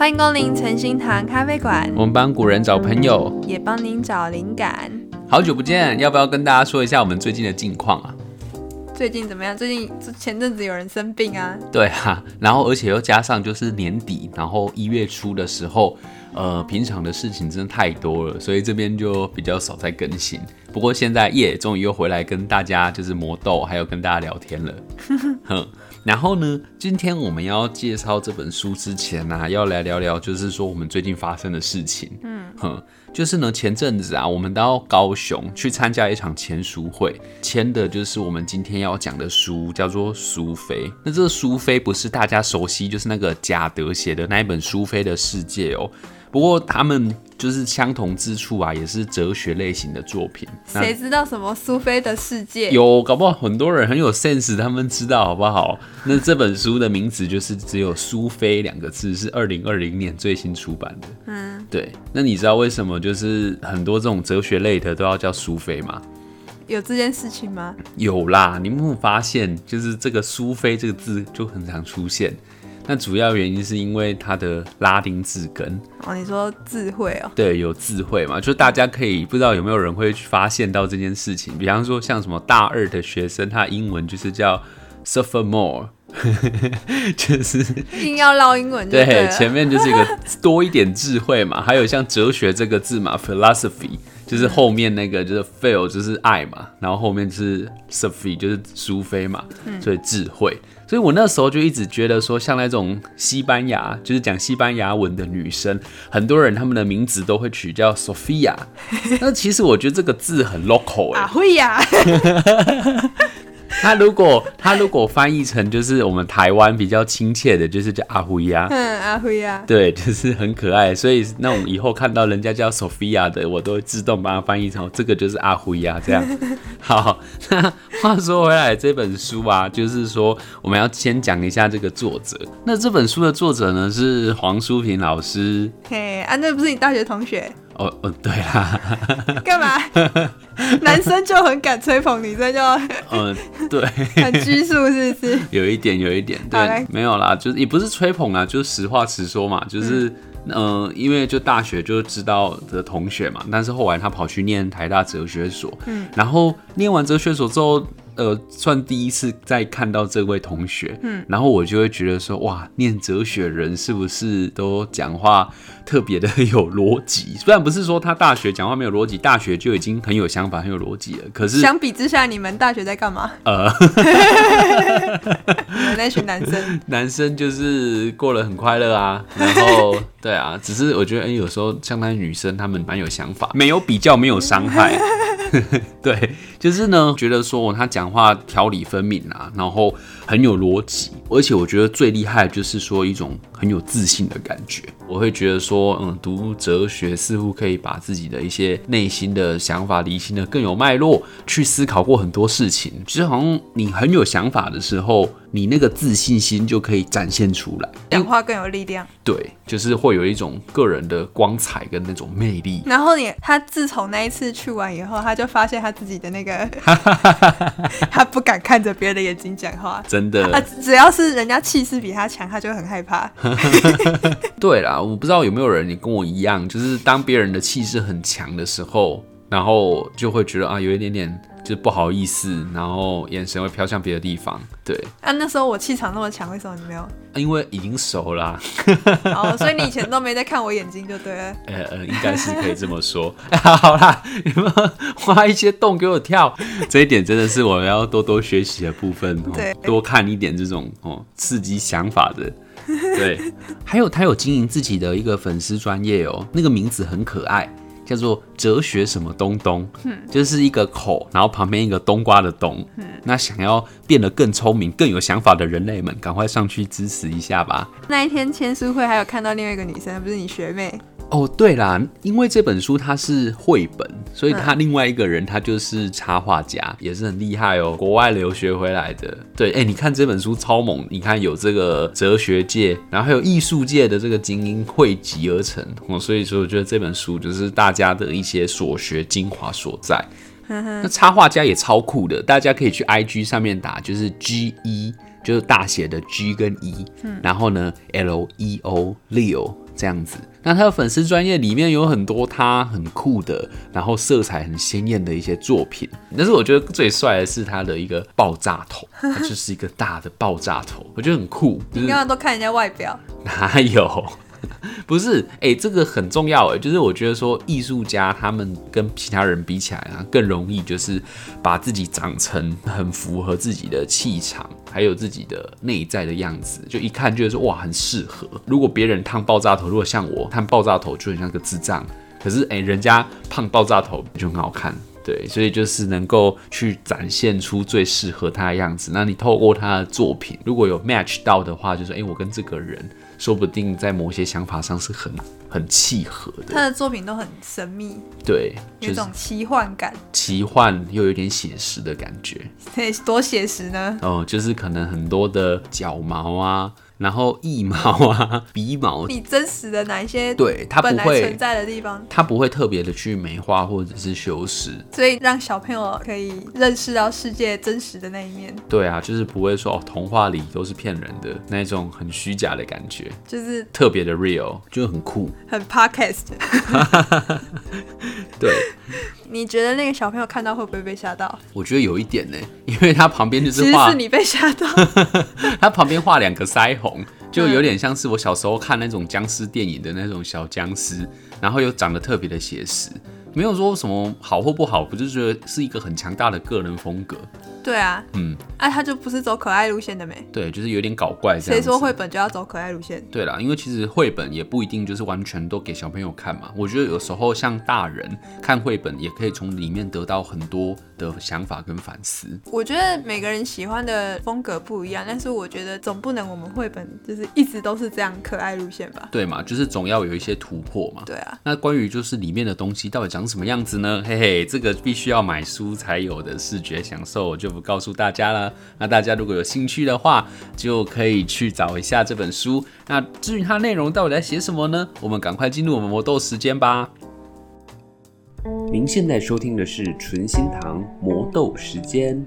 欢迎光临诚心堂咖啡馆。我们帮古人找朋友，也帮您找灵感。好久不见，要不要跟大家说一下我们最近的近况啊？最近怎么样？最近前阵子有人生病啊？对啊，然后而且又加上就是年底，然后一月初的时候，呃，平常的事情真的太多了，所以这边就比较少在更新。不过现在耶，终于又回来跟大家就是磨豆，还有跟大家聊天了。哼。然后呢，今天我们要介绍这本书之前呢、啊，要来聊聊，就是说我们最近发生的事情。嗯，哼，就是呢，前阵子啊，我们到高雄去参加一场签书会，签的就是我们今天要讲的书，叫做《苏菲》。那这个苏菲不是大家熟悉，就是那个贾德写的那一本《苏菲的世界》哦。不过他们就是相同之处啊，也是哲学类型的作品。谁知道什么苏菲的世界？有，搞不好很多人很有 sense，他们知道好不好？那这本书的名字就是只有“苏菲”两个字，是二零二零年最新出版的。嗯，对。那你知道为什么就是很多这种哲学类的都要叫苏菲吗？有这件事情吗？有啦，你有没有发现，就是这个“苏菲”这个字就很常出现。那主要原因是因为它的拉丁字根哦，你说智慧哦？对，有智慧嘛，就大家可以不知道有没有人会去发现到这件事情，比方说像什么大二的学生，他英文就是叫 sophomore，就是硬要唠英文对，对，前面就是一个多一点智慧嘛，还有像哲学这个字嘛，philosophy。就是后面那个就是 phil 就是爱嘛，然后后面是 Sophie 就是苏菲嘛，所以智慧。所以我那时候就一直觉得说，像那种西班牙就是讲西班牙文的女生，很多人他们的名字都会取叫 Sophia。那其实我觉得这个字很 local 哎、啊会呀。他如果他如果翻译成就是我们台湾比较亲切的，就是叫阿辉呀，嗯，阿辉呀，对，就是很可爱，所以那我们以后看到人家叫 Sophia 的，我都会自动把它翻译成这个就是阿辉呀，这样。好，那话说回来，这本书啊，就是说我们要先讲一下这个作者。那这本书的作者呢是黄淑平老师。嘿，啊，那不是你大学同学？哦哦，对啦，干嘛？男生就很敢吹捧，女生就 嗯，对，很拘束，是不是？有一点，有一点，对，没有啦，就是也不是吹捧啊，就是实话实说嘛，就是嗯、呃，因为就大学就知道的同学嘛，但是后来他跑去念台大哲学所，嗯，然后念完哲学所之后。呃，算第一次再看到这位同学，嗯，然后我就会觉得说，哇，念哲学人是不是都讲话特别的有逻辑？虽然不是说他大学讲话没有逻辑，大学就已经很有想法、很有逻辑了。可是相比之下，你们大学在干嘛？呃，你 们那群男生，男生就是过得很快乐啊。然后，对啊，只是我觉得，哎、欸，有时候相当于女生，她们蛮有想法，没有比较，没有伤害。对，就是呢，觉得说他讲话条理分明啊，然后很有逻辑，而且我觉得最厉害的就是说一种很有自信的感觉。我会觉得说，嗯，读哲学似乎可以把自己的一些内心的想法理清的更有脉络，去思考过很多事情。其实好像你很有想法的时候，你那个自信心就可以展现出来，讲话更有力量。对，就是会有一种个人的光彩跟那种魅力。然后你他自从那一次去完以后，他就发现他自己的那个，他不敢看着别人的眼睛讲话，真的。啊，只要是人家气势比他强，他就很害怕。对啦。我不知道有没有人你跟我一样，就是当别人的气势很强的时候，然后就会觉得啊，有一点点就不好意思，然后眼神会飘向别的地方。对啊，那时候我气场那么强，为什么你没有？因为已经熟啦啊。哦，所以你以前都没在看我眼睛，就对了。呃呃，应该是可以这么说。好啦，你们挖一些洞给我跳，这一点真的是我要多多学习的部分。对，多看一点这种哦刺激想法的。对，还有他有经营自己的一个粉丝专业哦，那个名字很可爱，叫做哲学什么东东，嗯，就是一个口，然后旁边一个冬瓜的冬，嗯，那想要变得更聪明、更有想法的人类们，赶快上去支持一下吧。那一天签书会还有看到另外一个女生，不是你学妹。哦，对啦，因为这本书它是绘本，所以他另外一个人他就是插画家，也是很厉害哦，国外留学回来的。对，哎，你看这本书超猛，你看有这个哲学界，然后还有艺术界的这个精英汇集而成哦，所以说我觉得这本书就是大家的一些所学精华所在。那插画家也超酷的，大家可以去 IG 上面打，就是 G E，就是大写的 G 跟 E，嗯然后呢 L E O Leo。这样子。那他的粉丝专业里面有很多他很酷的，然后色彩很鲜艳的一些作品。但是我觉得最帅的是他的一个爆炸头，他就是一个大的爆炸头，我觉得很酷。就是、你刚刚都看人家外表，哪有？不是，哎、这个很重要，哎，就是我觉得说艺术家他们跟其他人比起来啊，更容易就是把自己长成很符合自己的气场，还有自己的内在的样子，就一看就是说哇，很适合。如果别人烫爆炸头，如果像我烫爆炸头，就很像个智障。可是哎、人家烫爆炸头就很好看，对，所以就是能够去展现出最适合他的样子。那你透过他的作品，如果有 match 到的话，就是哎、我跟这个人。说不定在某些想法上是很很契合的。他的作品都很神秘，对，有种奇幻感，奇幻又有点写实的感觉。对，多写实呢？哦，就是可能很多的角毛啊。然后腋毛啊，鼻毛，你真实的哪一些？对，它不会存在的地方，它不会特别的去美化或者是修饰，所以让小朋友可以认识到世界真实的那一面。对啊，就是不会说哦，童话里都是骗人的那种很虚假的感觉，就是特别的 real，就很酷，很 podcast。对。你觉得那个小朋友看到会不会被吓到？我觉得有一点呢，因为他旁边就是画，其实是你被吓到。他旁边画两个腮红，就有点像是我小时候看那种僵尸电影的那种小僵尸，然后又长得特别的写实，没有说什么好或不好，我就觉得是一个很强大的个人风格。对啊，嗯，哎、啊，他就不是走可爱路线的没？对，就是有点搞怪这样。谁说绘本就要走可爱路线？对啦，因为其实绘本也不一定就是完全都给小朋友看嘛。我觉得有时候像大人看绘本，也可以从里面得到很多的想法跟反思。我觉得每个人喜欢的风格不一样，但是我觉得总不能我们绘本就是一直都是这样可爱路线吧？对嘛，就是总要有一些突破嘛。对啊。那关于就是里面的东西到底长什么样子呢？嘿嘿，这个必须要买书才有的视觉享受，我就不告诉大家了。那大家如果有兴趣的话，就可以去找一下这本书。那至于它内容到底在写什么呢？我们赶快进入我们魔豆时间吧。您现在收听的是纯心堂魔豆时间。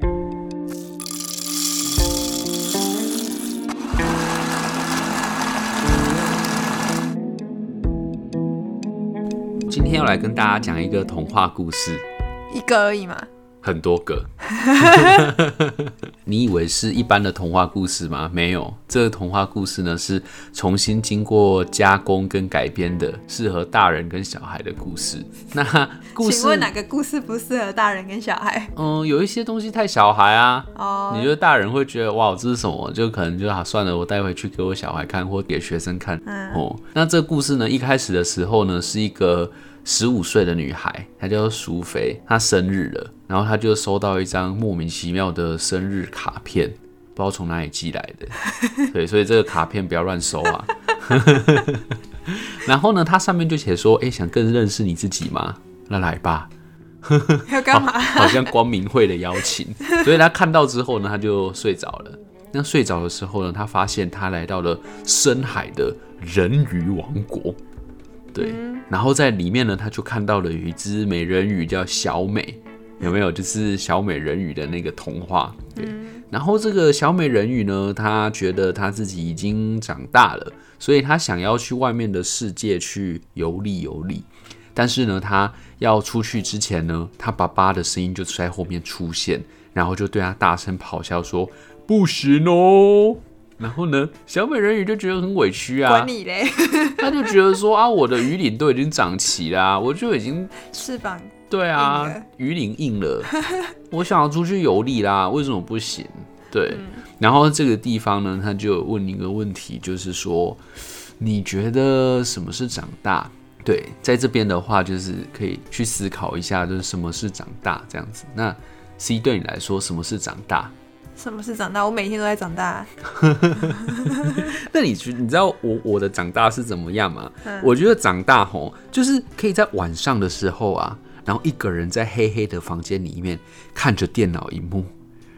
今天要来跟大家讲一个童话故事，一个而已嘛。很多个，你以为是一般的童话故事吗？没有，这个童话故事呢是重新经过加工跟改编的，适合大人跟小孩的故事。那故事，请问哪个故事不适合大人跟小孩？嗯，有一些东西太小孩啊。哦，oh. 你觉得大人会觉得哇，这是什么？就可能就啊，算了，我带回去给我小孩看，或给学生看。嗯，哦，那这个故事呢，一开始的时候呢，是一个。十五岁的女孩，她叫苏菲，她生日了，然后她就收到一张莫名其妙的生日卡片，不知道从哪里寄来的。对，所以这个卡片不要乱收啊。然后呢，它上面就写说：“哎，想更认识你自己吗？那来吧。”要干嘛？好像光明会的邀请。所以他看到之后呢，他就睡着了。那睡着的时候呢，他发现他来到了深海的人鱼王国。对，然后在里面呢，他就看到了有一只美人鱼叫小美，有没有？就是小美人鱼的那个童话。对，然后这个小美人鱼呢，她觉得她自己已经长大了，所以她想要去外面的世界去游历游历。但是呢，她要出去之前呢，她爸爸的声音就在后面出现，然后就对她大声咆哮说：“不行哦！”然后呢，小美人鱼就觉得很委屈啊，管你嘞，他就觉得说啊，我的鱼鳞都已经长齐啦，我就已经翅膀对啊，鱼鳞硬了，我想要出去游历啦，为什么不行？对，嗯、然后这个地方呢，他就问一个问题，就是说，你觉得什么是长大？对，在这边的话，就是可以去思考一下，就是什么是长大这样子。那 C 对你来说，什么是长大？什么是长大？我每天都在长大。那你觉你知道我我的长大是怎么样吗？嗯、我觉得长大吼，就是可以在晚上的时候啊，然后一个人在黑黑的房间里面看着电脑荧幕，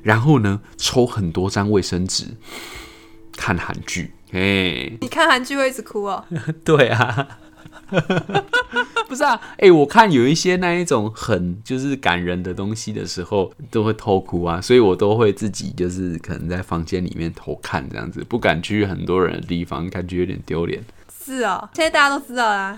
然后呢抽很多张卫生纸，看韩剧。嘿，你看韩剧会一直哭哦？对啊。不是啊，哎、欸，我看有一些那一种很就是感人的东西的时候，都会偷哭啊，所以我都会自己就是可能在房间里面偷看这样子，不敢去很多人的地方，感觉有点丢脸。是哦，现在大家都知道啦。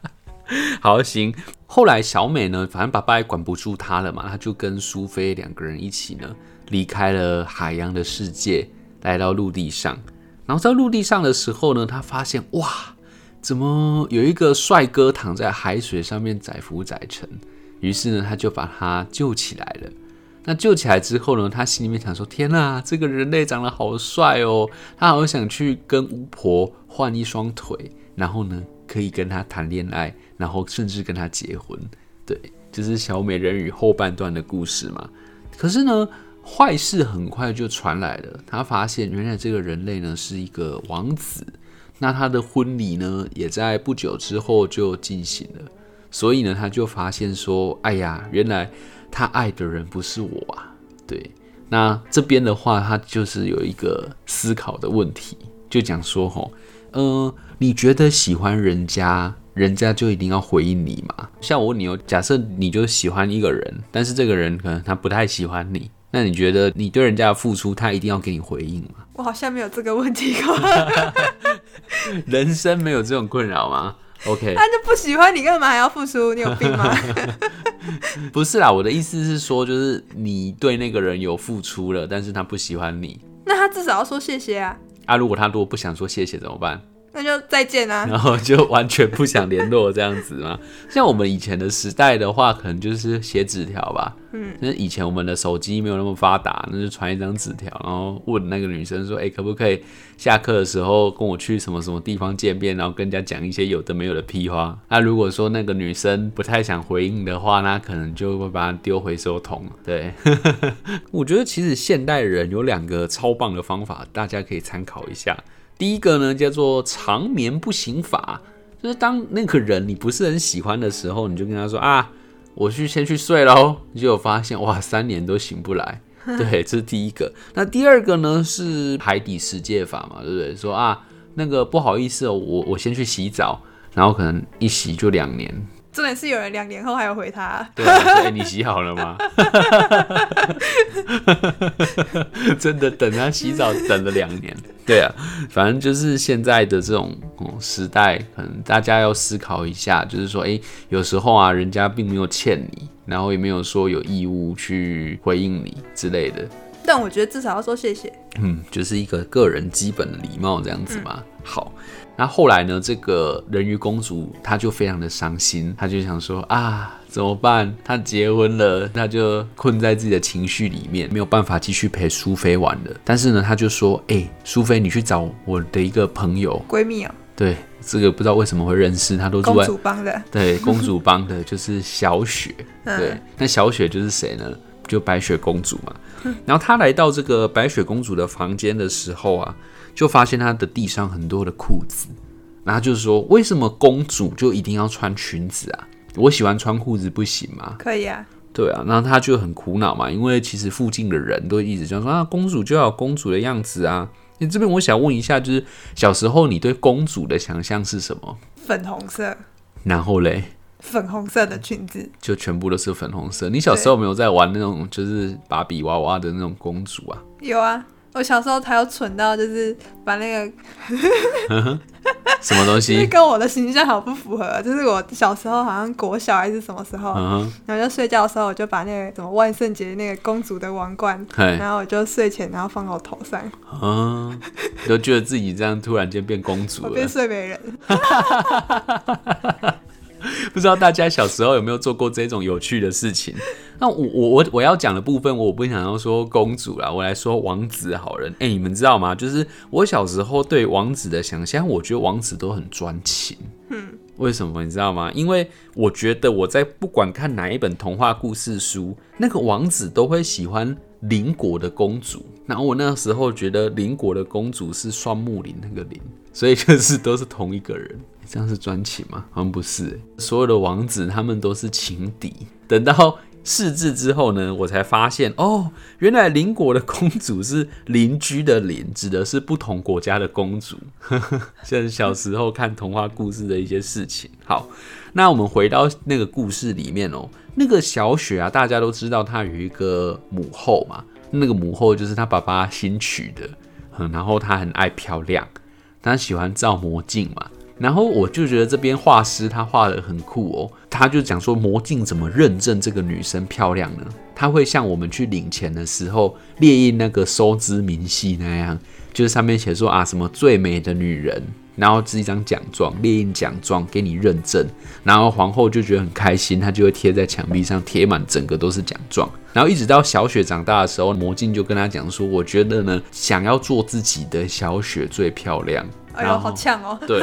好行，后来小美呢，反正爸爸也管不住她了嘛，她就跟苏菲两个人一起呢，离开了海洋的世界，来到陆地上。然后在陆地上的时候呢，她发现哇，怎么有一个帅哥躺在海水上面载浮载沉？于是呢，他就把他救起来了。那救起来之后呢，他心里面想说：天哪，这个人类长得好帅哦！他好想去跟巫婆换一双腿，然后呢，可以跟他谈恋爱，然后甚至跟他结婚，对，就是小美人鱼后半段的故事嘛。可是呢，坏事很快就传来了。他发现原来这个人类呢是一个王子，那他的婚礼呢也在不久之后就进行了。所以呢，他就发现说：“哎呀，原来他爱的人不是我啊。”对，那这边的话，他就是有一个思考的问题，就讲说：“吼，呃。”你觉得喜欢人家，人家就一定要回应你吗？像我问你哦，假设你就喜欢一个人，但是这个人可能他不太喜欢你，那你觉得你对人家的付出，他一定要给你回应吗？我好像没有这个问题过。人生没有这种困扰吗？OK，他就不喜欢你，干嘛还要付出？你有病吗？不是啦，我的意思是说，就是你对那个人有付出了，但是他不喜欢你，那他至少要说谢谢啊。啊，如果他如果不想说谢谢怎么办？那就再见啊，然后就完全不想联络这样子嘛。像我们以前的时代的话，可能就是写纸条吧。嗯，那以前我们的手机没有那么发达，那就传一张纸条，然后问那个女生说：“哎、欸，可不可以下课的时候跟我去什么什么地方见面？”然后跟人家讲一些有的没有的屁话。那如果说那个女生不太想回应的话，那可能就会把它丢回收桶。对，我觉得其实现代人有两个超棒的方法，大家可以参考一下。第一个呢，叫做长眠不醒法，就是当那个人你不是很喜欢的时候，你就跟他说啊，我去先去睡喽，你就有发现哇，三年都醒不来。对，这是第一个。那第二个呢是海底世界法嘛，对不对？说啊，那个不好意思哦，我我先去洗澡，然后可能一洗就两年。重点是有人两年后还有回他。对啊，你洗好了吗？真的等他洗澡等了两年。对啊，反正就是现在的这种时代，可能大家要思考一下，就是说，诶，有时候啊，人家并没有欠你，然后也没有说有义务去回应你之类的。但我觉得至少要说谢谢。嗯，就是一个个人基本的礼貌这样子嘛。嗯、好。那后来呢？这个人鱼公主她就非常的伤心，她就想说啊，怎么办？她结婚了，她就困在自己的情绪里面，没有办法继续陪苏菲玩了。但是呢，她就说：“哎、欸，苏菲，你去找我的一个朋友闺蜜啊。”对，这个不知道为什么会认识，她都住在公主帮的。对，公主帮的就是小雪。对，那小雪就是谁呢？就白雪公主嘛。然后她来到这个白雪公主的房间的时候啊。就发现她的地上很多的裤子，然后就是说，为什么公主就一定要穿裙子啊？我喜欢穿裤子不行吗？可以啊。对啊，然后她就很苦恼嘛，因为其实附近的人都一直讲说啊，公主就要有公主的样子啊。你这边我想问一下，就是小时候你对公主的想象是什么？粉红色。然后嘞？粉红色的裙子。就全部都是粉红色。你小时候有没有在玩那种就是芭比娃娃的那种公主啊？有啊。我小时候才有蠢到，就是把那个什么东西，跟我的形象好不符合。就是我小时候好像国小还是什么时候，然后就睡觉的时候，我就把那个什么万圣节那个公主的王冠，然后我就睡前然后放到我头上，嗯，都觉得自己这样突然间变公主了，变睡美人。不知道大家小时候有没有做过这种有趣的事情？那我我我我要讲的部分，我不想要说公主啦，我来说王子好人。哎、你们知道吗？就是我小时候对王子的想象，我觉得王子都很专情。嗯，为什么你知道吗？因为我觉得我在不管看哪一本童话故事书，那个王子都会喜欢邻国的公主。然后我那时候觉得邻国的公主是双木林那个林，所以就是都是同一个人。这样是专情吗？好像不是。所有的王子他们都是情敌。等到识字之后呢，我才发现哦，原来邻国的公主是邻居的邻，指的是不同国家的公主。像小时候看童话故事的一些事情。好，那我们回到那个故事里面哦，那个小雪啊，大家都知道她有一个母后嘛，那个母后就是她爸爸新娶的，嗯然后她很爱漂亮，她喜欢照魔镜嘛。然后我就觉得这边画师他画得很酷哦，他就讲说魔镜怎么认证这个女生漂亮呢？他会像我们去领钱的时候列印那个收支明细那样，就是上面写说啊什么最美的女人。然后是一张奖状，列印奖状给你认证，然后皇后就觉得很开心，她就会贴在墙壁上，贴满整个都是奖状。然后一直到小雪长大的时候，魔镜就跟他讲说：“我觉得呢，想要做自己的小雪最漂亮。”哎呦，好呛哦！对，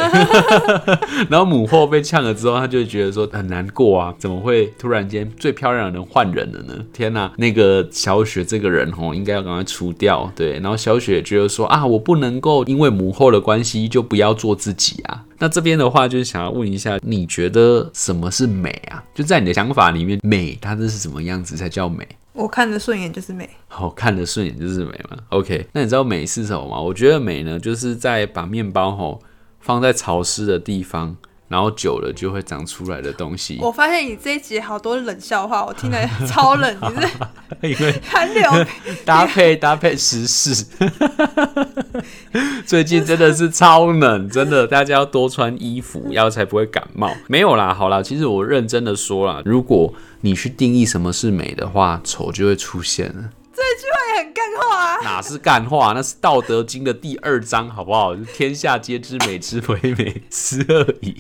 然后母后被呛了之后，他就会觉得说很难过啊，怎么会突然间最漂亮的人换人了呢？天哪，那个小雪这个人哦，应该要赶快除掉。对，然后小雪觉得说啊，我不能够因为母后的关系就不要做自己啊。那这边的话就是想要问一下，你觉得什么是美啊？就在你的想法里面，美它这是什么样子才叫美？我看得顺眼就是美，好看得顺眼就是美嘛。OK，那你知道美是什么吗？我觉得美呢，就是在把面包吼放在潮湿的地方，然后久了就会长出来的东西。我发现你这一集好多冷笑话，我听得超冷，你是 因为韩流 搭配搭配时事，最近真的是超冷，真的大家要多穿衣服，要才不会感冒。没有啦，好啦，其实我认真的说啦，如果你去定义什么是美的话，丑就会出现了。这句话也很干话啊！哪是干话？那是《道德经》的第二章，好不好？天下皆知美之为美，斯恶已。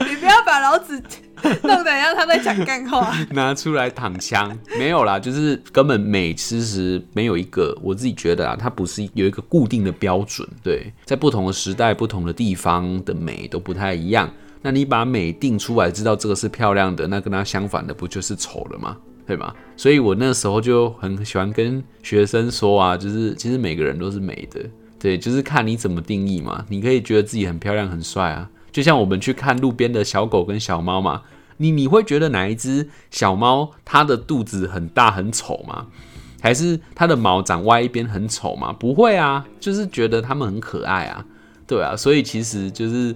你不要把老子 弄得像他在讲干话，拿出来躺枪。没有啦，就是根本美其实没有一个，我自己觉得啊，它不是有一个固定的标准。对，在不同的时代、不同的地方的美都不太一样。那你把美定出来，知道这个是漂亮的，那跟它相反的不就是丑了吗？对吗？所以我那时候就很喜欢跟学生说啊，就是其实每个人都是美的，对，就是看你怎么定义嘛。你可以觉得自己很漂亮、很帅啊，就像我们去看路边的小狗跟小猫嘛，你你会觉得哪一只小猫它的肚子很大很丑吗？还是它的毛长歪一边很丑吗？不会啊，就是觉得它们很可爱啊，对啊，所以其实就是。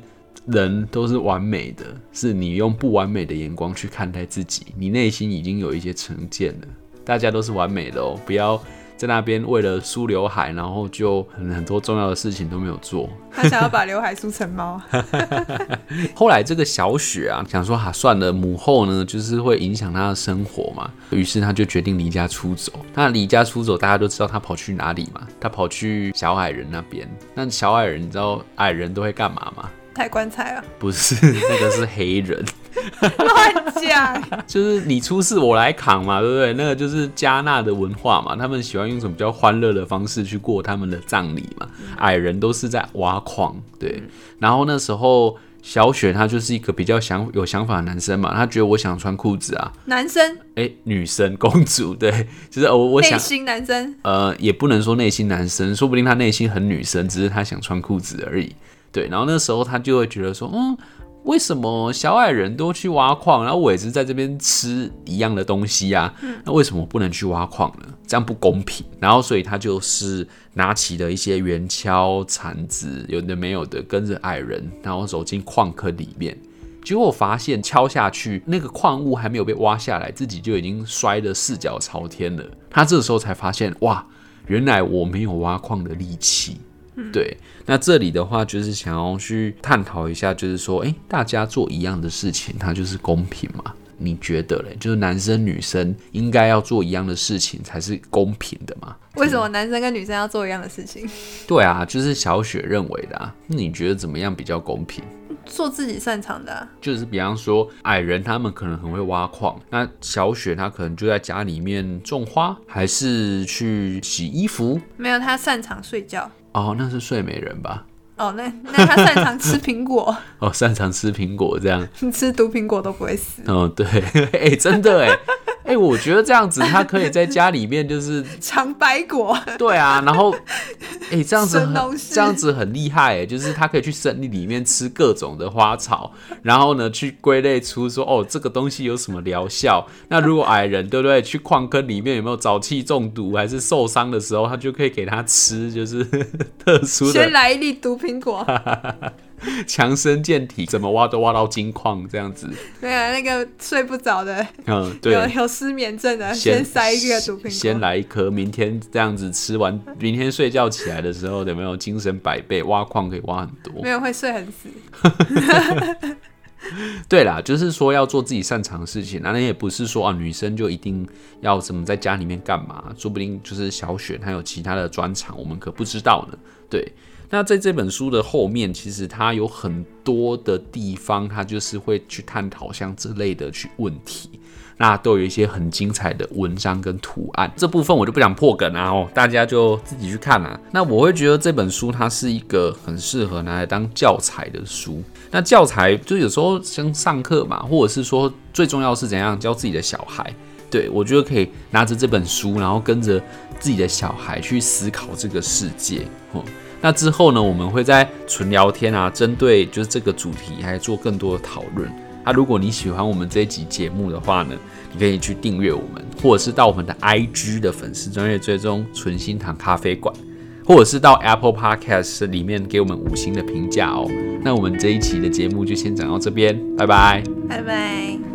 人都是完美的，是你用不完美的眼光去看待自己，你内心已经有一些成见了。大家都是完美的哦，不要在那边为了梳刘海，然后就很很多重要的事情都没有做。他想要把刘海梳成猫。后来这个小雪啊，想说哈，算了，母后呢就是会影响她的生活嘛，于是他就决定离家出走。那离家出走，大家都知道他跑去哪里嘛？他跑去小矮人那边。那小矮人，你知道矮人都会干嘛吗？抬棺材啊？不是，那个是黑人。乱讲，就是你出事我来扛嘛，对不对？那个就是加纳的文化嘛，他们喜欢用一种比较欢乐的方式去过他们的葬礼嘛。矮人都是在挖矿，对。然后那时候小雪她就是一个比较想有想法的男生嘛，他觉得我想穿裤子啊。男生？哎，女生公主，对，就是我我想。内心男生？呃，也不能说内心男生，说不定他内心很女生，只是他想穿裤子而已。对，然后那时候他就会觉得说，嗯，为什么小矮人都去挖矿，然后我也是在这边吃一样的东西啊？那为什么不能去挖矿呢？这样不公平。然后所以他就是拿起了一些圆锹、铲子，有的没有的，跟着矮人，然后走进矿坑里面。结果我发现敲下去，那个矿物还没有被挖下来，自己就已经摔得四脚朝天了。他这时候才发现，哇，原来我没有挖矿的力气。对，那这里的话就是想要去探讨一下，就是说，诶，大家做一样的事情，它就是公平吗？你觉得嘞？就是男生女生应该要做一样的事情才是公平的吗？为什么男生跟女生要做一样的事情？对啊，就是小雪认为的啊。那你觉得怎么样比较公平？做自己擅长的啊。就是比方说矮人他们可能很会挖矿，那小雪她可能就在家里面种花，还是去洗衣服？没有，她擅长睡觉。哦，那是睡美人吧？哦，那那他擅长吃苹果。哦，擅长吃苹果这样。你 吃毒苹果都不会死。哦，对，哎、欸，真的哎。哎、欸，我觉得这样子，他可以在家里面就是尝白果。对啊，然后，哎、欸，这样子很这样子很厉害哎，就是他可以去森林里面吃各种的花草，然后呢，去归类出说哦，这个东西有什么疗效。那如果矮人对不对？去矿坑里面有没有沼气中毒还是受伤的时候，他就可以给他吃，就是特殊的。先来一粒毒苹果。强身健体，怎么挖都挖到金矿这样子。对啊，那个睡不着的，嗯，对，有有失眠症的，先塞一个毒苹果，先来一颗，明天这样子吃完，明天睡觉起来的时候有没有精神百倍？挖矿可以挖很多，没有会睡很死。对啦，就是说要做自己擅长的事情，那也不是说啊，女生就一定要什么在家里面干嘛，说不定就是小雪她有其他的专长，我们可不知道呢。对，那在这本书的后面，其实它有很多的地方，它就是会去探讨像这类的去问题。那都有一些很精彩的文章跟图案，这部分我就不想破梗啊，哦，大家就自己去看啊。那我会觉得这本书它是一个很适合拿来当教材的书。那教材就有时候像上课嘛，或者是说最重要是怎样教自己的小孩。对，我觉得可以拿着这本书，然后跟着自己的小孩去思考这个世界。哦，那之后呢，我们会在纯聊天啊，针对就是这个主题还做更多的讨论。那、如果你喜欢我们这一集节目的话呢，你可以去订阅我们，或者是到我们的 IG 的粉丝专页追踪纯心堂咖啡馆，或者是到 Apple Podcast 里面给我们五星的评价哦。那我们这一期的节目就先讲到这边，拜拜，拜拜。